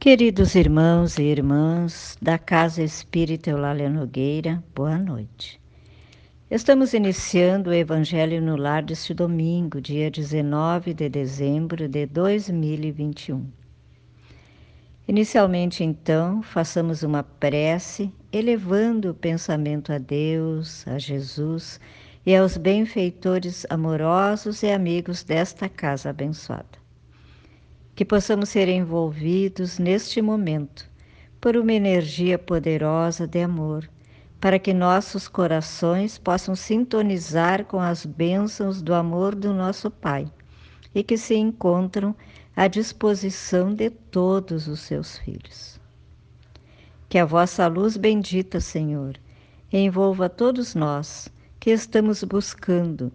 Queridos irmãos e irmãs da Casa Espírita Eulália Nogueira, boa noite. Estamos iniciando o Evangelho no Lar deste domingo, dia 19 de dezembro de 2021. Inicialmente, então, façamos uma prece, elevando o pensamento a Deus, a Jesus e aos benfeitores amorosos e amigos desta casa abençoada que possamos ser envolvidos neste momento por uma energia poderosa de amor, para que nossos corações possam sintonizar com as bênçãos do amor do nosso Pai e que se encontram à disposição de todos os seus filhos. Que a vossa luz bendita, Senhor, envolva todos nós que estamos buscando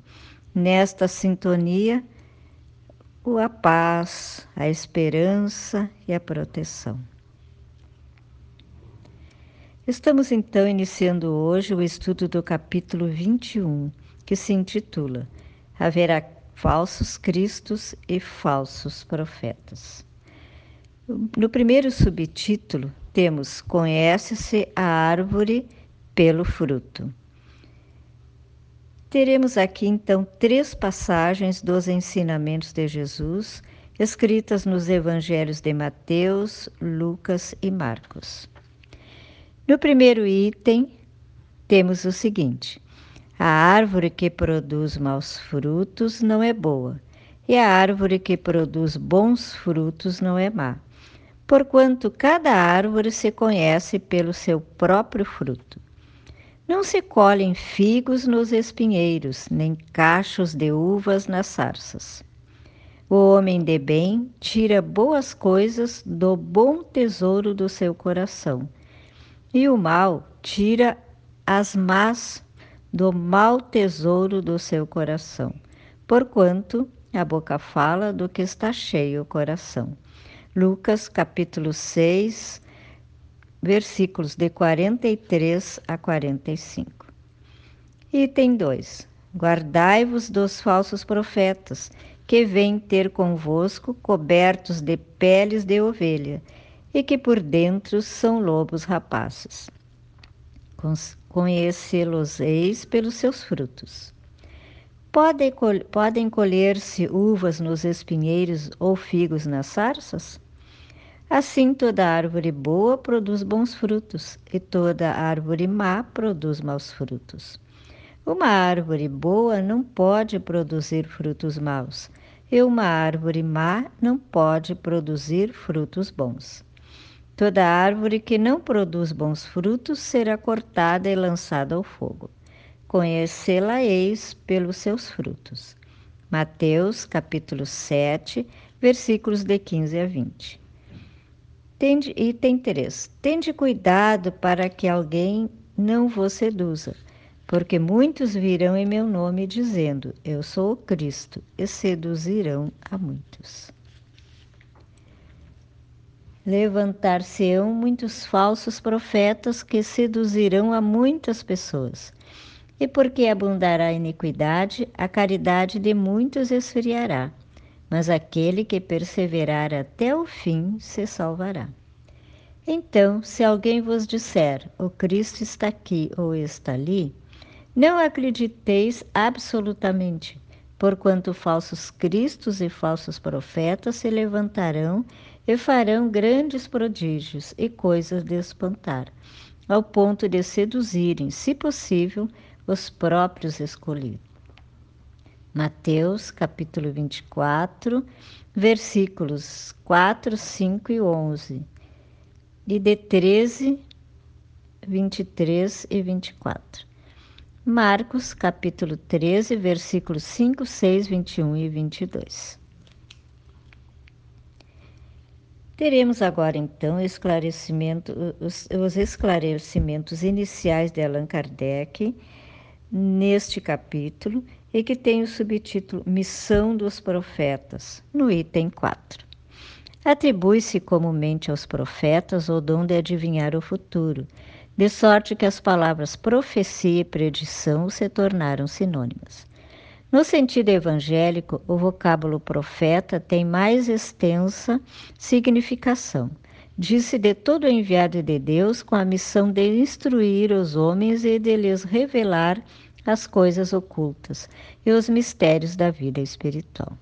nesta sintonia a paz, a esperança e a proteção. Estamos então iniciando hoje o estudo do capítulo 21, que se intitula Haverá falsos cristos e falsos profetas. No primeiro subtítulo, temos Conhece-se a árvore pelo fruto. Teremos aqui então três passagens dos ensinamentos de Jesus, escritas nos evangelhos de Mateus, Lucas e Marcos. No primeiro item, temos o seguinte: a árvore que produz maus frutos não é boa, e a árvore que produz bons frutos não é má, porquanto cada árvore se conhece pelo seu próprio fruto. Não se colhem figos nos espinheiros, nem cachos de uvas nas sarças. O homem de bem tira boas coisas do bom tesouro do seu coração, e o mal tira as más do mau tesouro do seu coração, porquanto a boca fala do que está cheio o coração. Lucas capítulo 6, versículos de 43 a 45. Item 2. Guardai-vos dos falsos profetas, que vêm ter convosco cobertos de peles de ovelha, e que por dentro são lobos rapazes. Conhecê-los-eis pelos seus frutos. Podem, podem colher-se uvas nos espinheiros ou figos nas sarças? Assim, toda árvore boa produz bons frutos, e toda árvore má produz maus frutos. Uma árvore boa não pode produzir frutos maus, e uma árvore má não pode produzir frutos bons. Toda árvore que não produz bons frutos será cortada e lançada ao fogo. Conhecê-la-eis pelos seus frutos. Mateus, capítulo 7, versículos de 15 a 20. Tende, item 3. Tende cuidado para que alguém não vos seduza, porque muitos virão em meu nome dizendo: Eu sou o Cristo, e seduzirão a muitos. Levantar-se-ão muitos falsos profetas que seduzirão a muitas pessoas. E porque abundará a iniquidade, a caridade de muitos esfriará mas aquele que perseverar até o fim se salvará. Então, se alguém vos disser, o Cristo está aqui ou está ali, não acrediteis absolutamente, porquanto falsos cristos e falsos profetas se levantarão e farão grandes prodígios e coisas de espantar, ao ponto de seduzirem, se possível, os próprios escolhidos. Mateus capítulo 24, versículos 4, 5 e 11, e de 13, 23 e 24. Marcos capítulo 13, versículos 5, 6, 21 e 22. Teremos agora então esclarecimento, os, os esclarecimentos iniciais de Allan Kardec neste capítulo e que tem o subtítulo Missão dos Profetas, no item 4. Atribui-se comumente aos profetas o dom de adivinhar o futuro, de sorte que as palavras profecia e predição se tornaram sinônimas. No sentido evangélico, o vocábulo profeta tem mais extensa significação, disse de todo enviado de Deus com a missão de instruir os homens e de lhes revelar as coisas ocultas e os mistérios da vida espiritual.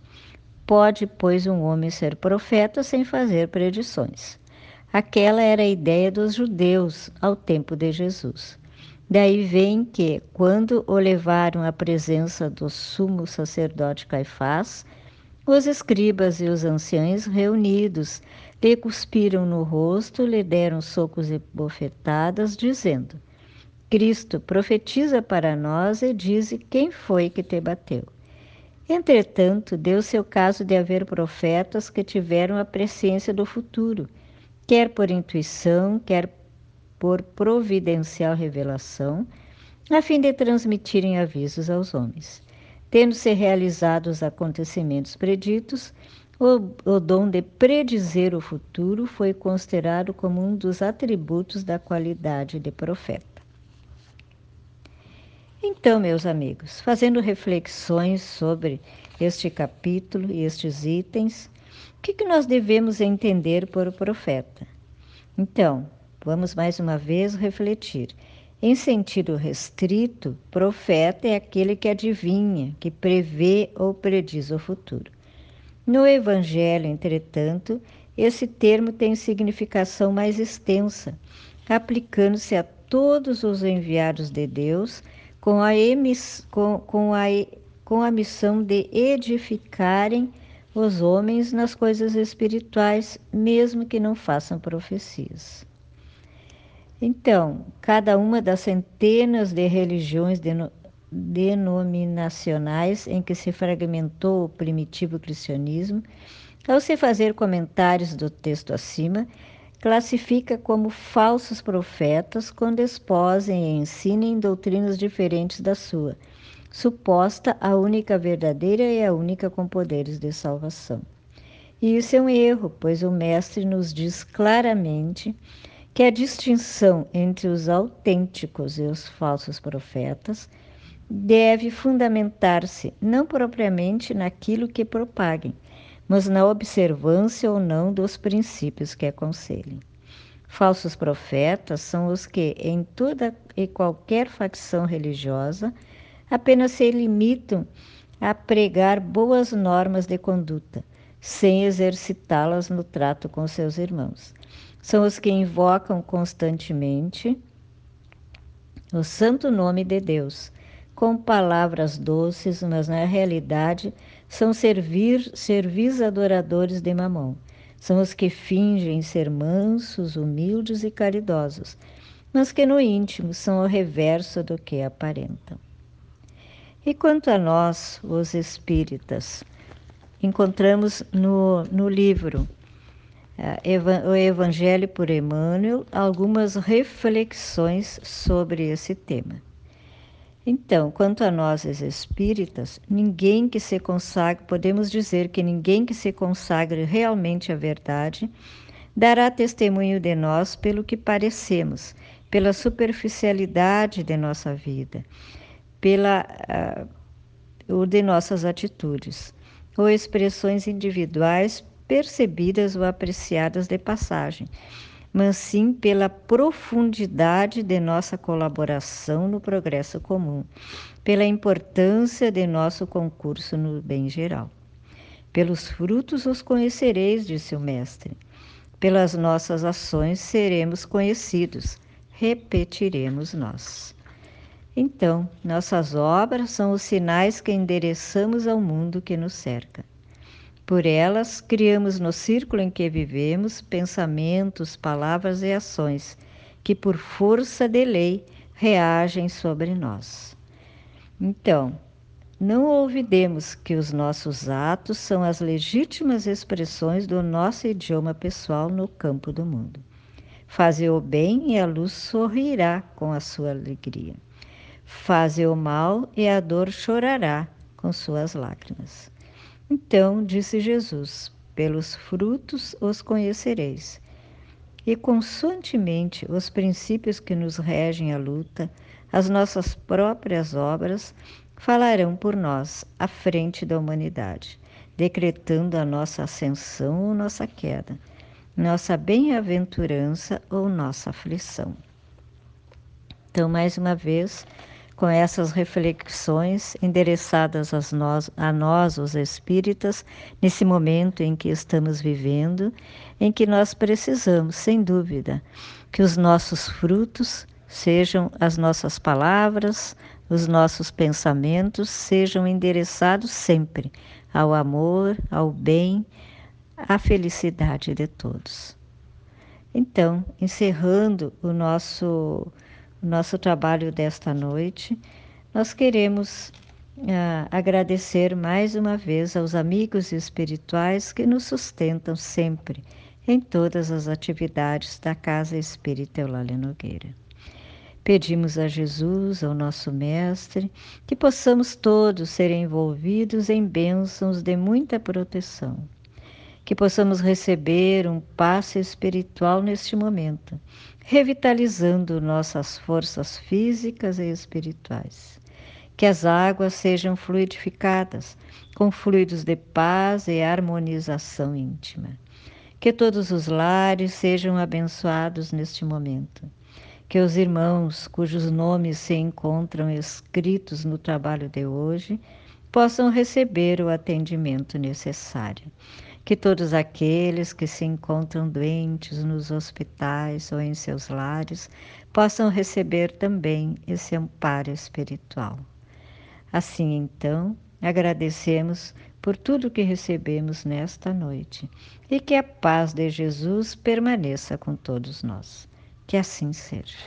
Pode, pois, um homem ser profeta sem fazer predições. Aquela era a ideia dos judeus ao tempo de Jesus. Daí vem que, quando o levaram à presença do sumo sacerdote Caifás, os escribas e os anciãos reunidos lhe cuspiram no rosto, lhe deram socos e bofetadas, dizendo: Cristo profetiza para nós e diz quem foi que te bateu. Entretanto, deu-se o caso de haver profetas que tiveram a presciência do futuro, quer por intuição, quer por providencial revelação, a fim de transmitirem avisos aos homens. Tendo-se realizado os acontecimentos preditos, o, o dom de predizer o futuro foi considerado como um dos atributos da qualidade de profeta. Então, meus amigos, fazendo reflexões sobre este capítulo e estes itens, o que, que nós devemos entender por profeta? Então, vamos mais uma vez refletir. Em sentido restrito, profeta é aquele que adivinha, que prevê ou prediz o futuro. No Evangelho, entretanto, esse termo tem significação mais extensa, aplicando-se a todos os enviados de Deus com a, emiss, com, com, a, com a missão de edificarem os homens nas coisas espirituais, mesmo que não façam profecias. Então, cada uma das centenas de religiões denominacionais em que se fragmentou o primitivo cristianismo, ao se fazer comentários do texto acima, classifica como falsos profetas quando exposem e ensinem doutrinas diferentes da sua, suposta a única verdadeira e a única com poderes de salvação. E isso é um erro, pois o Mestre nos diz claramente que a distinção entre os autênticos e os falsos profetas deve fundamentar-se não propriamente naquilo que propaguem, mas na observância ou não dos princípios que aconselhem. Falsos profetas são os que, em toda e qualquer facção religiosa, apenas se limitam a pregar boas normas de conduta, sem exercitá-las no trato com seus irmãos. São os que invocam constantemente o santo nome de Deus, com palavras doces, mas na realidade são servir, servis adoradores de Mamon. São os que fingem ser mansos, humildes e caridosos, mas que no íntimo são o reverso do que aparentam. E quanto a nós, os espíritas, encontramos no, no livro uh, O Evangelho por Emmanuel algumas reflexões sobre esse tema. Então, quanto a nós espíritas, ninguém que se consagre, podemos dizer que ninguém que se consagre realmente à verdade dará testemunho de nós pelo que parecemos, pela superficialidade de nossa vida, pela uh, ou de nossas atitudes, ou expressões individuais percebidas ou apreciadas de passagem mas sim pela profundidade de nossa colaboração no progresso comum, pela importância de nosso concurso no bem geral. Pelos frutos os conhecereis, disse o Mestre. Pelas nossas ações seremos conhecidos, repetiremos nós. Então, nossas obras são os sinais que endereçamos ao mundo que nos cerca. Por elas, criamos no círculo em que vivemos pensamentos, palavras e ações que, por força de lei, reagem sobre nós. Então, não olvidemos que os nossos atos são as legítimas expressões do nosso idioma pessoal no campo do mundo. Faze o bem e a luz sorrirá com a sua alegria. Faze o mal e a dor chorará com suas lágrimas. Então disse Jesus: Pelos frutos os conhecereis. E constantemente os princípios que nos regem a luta, as nossas próprias obras, falarão por nós à frente da humanidade, decretando a nossa ascensão ou nossa queda, nossa bem-aventurança ou nossa aflição. Então, mais uma vez, com essas reflexões endereçadas a nós, a nós, os espíritas, nesse momento em que estamos vivendo, em que nós precisamos, sem dúvida, que os nossos frutos sejam as nossas palavras, os nossos pensamentos sejam endereçados sempre ao amor, ao bem, à felicidade de todos. Então, encerrando o nosso nosso trabalho desta noite, nós queremos uh, agradecer mais uma vez aos amigos espirituais que nos sustentam sempre em todas as atividades da Casa Espírita Eulália Nogueira. Pedimos a Jesus, ao nosso Mestre, que possamos todos ser envolvidos em bênçãos de muita proteção, que possamos receber um passe espiritual neste momento revitalizando nossas forças físicas e espirituais. Que as águas sejam fluidificadas com fluidos de paz e harmonização íntima. Que todos os lares sejam abençoados neste momento. Que os irmãos cujos nomes se encontram escritos no trabalho de hoje possam receber o atendimento necessário que todos aqueles que se encontram doentes nos hospitais ou em seus lares possam receber também esse amparo espiritual. Assim, então, agradecemos por tudo que recebemos nesta noite e que a paz de Jesus permaneça com todos nós. Que assim seja.